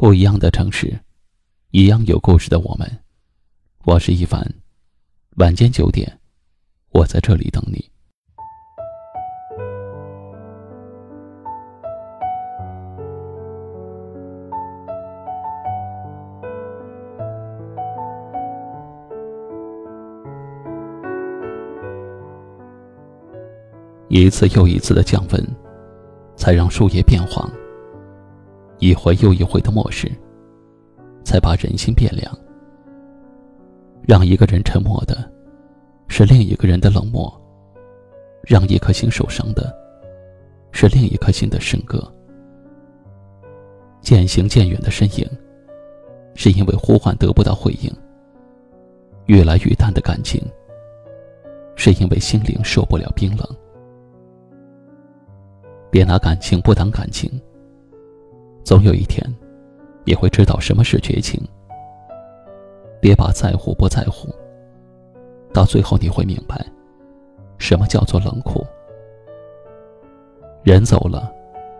不一样的城市，一样有故事的我们。我是一凡，晚间九点，我在这里等你。一次又一次的降温，才让树叶变黄。一回又一回的漠视，才把人心变凉。让一个人沉默的，是另一个人的冷漠；让一颗心受伤的，是另一颗心的深割。渐行渐远的身影，是因为呼唤得不到回应；越来越淡的感情，是因为心灵受不了冰冷。别拿感情不当感情。总有一天，你会知道什么是绝情。别把在乎不在乎，到最后你会明白，什么叫做冷酷。人走了，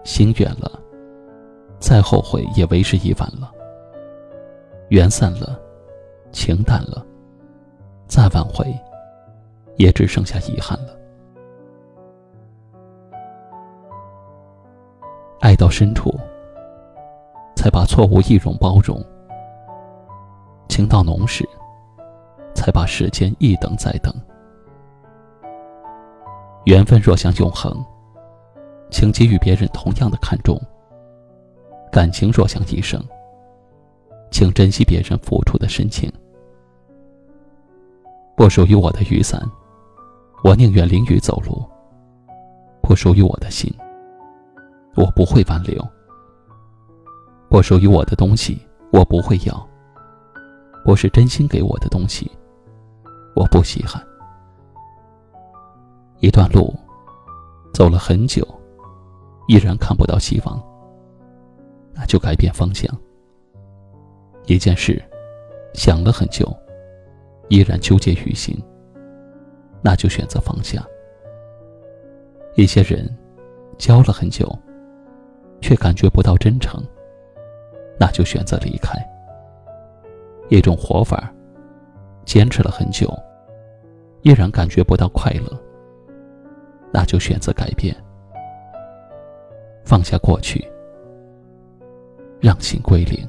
心远了，再后悔也为时已晚了。缘散了，情淡了，再挽回，也只剩下遗憾了。爱到深处。才把错误一容包容，情到浓时，才把时间一等再等。缘分若想永恒，请给予别人同样的看重；感情若想一生，请珍惜别人付出的深情。不属于我的雨伞，我宁愿淋雨走路；不属于我的心，我不会挽留。不属于我的东西，我不会要；不是真心给我的东西，我不稀罕。一段路走了很久，依然看不到希望，那就改变方向；一件事想了很久，依然纠结于心，那就选择放下；一些人交了很久，却感觉不到真诚。那就选择离开。一种活法，坚持了很久，依然感觉不到快乐。那就选择改变，放下过去，让心归零。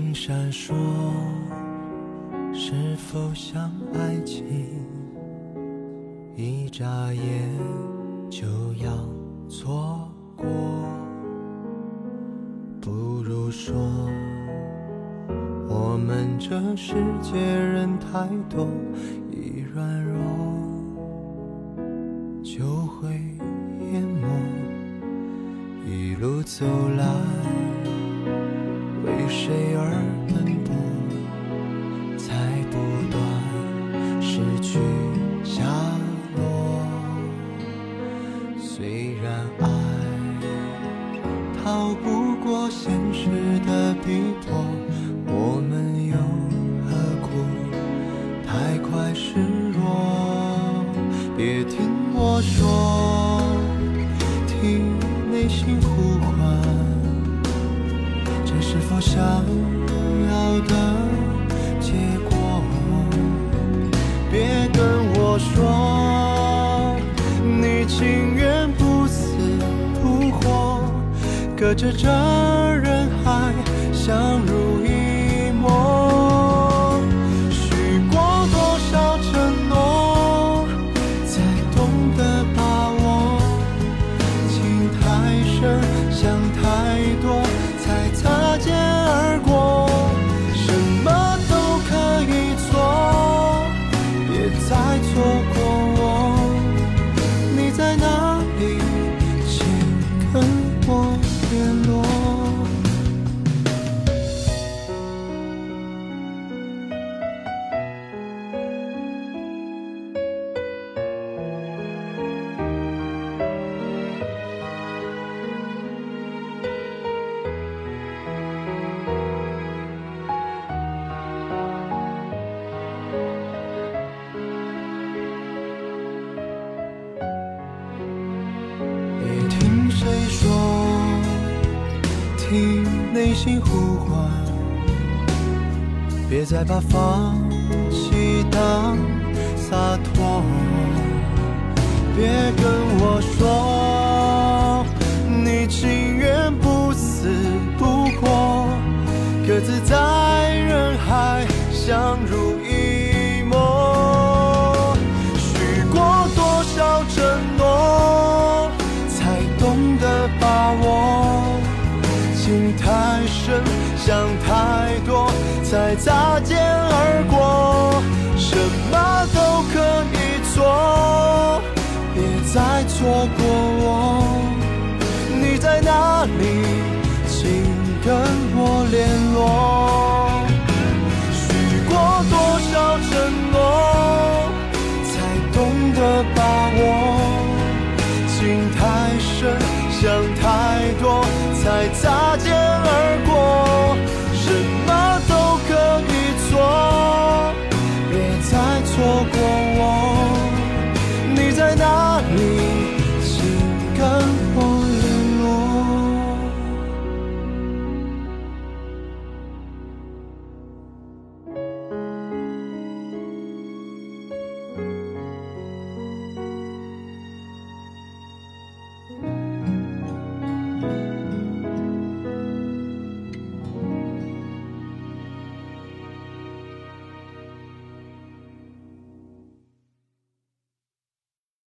闪烁，是否像爱情？一眨眼就要错过，不如说，我们这世界人太多，一软弱就会淹没，一路走来。为谁而奔波，才不断失去下落。虽然爱想要的结果？别跟我说，你情愿不死不活，隔着这人海相濡以心呼唤，别再把放弃当洒脱。别跟我说，你情愿不死不活，各自在人海相濡以身，想太多，才擦肩而过。什么都可以做。别再错过我，你在哪里？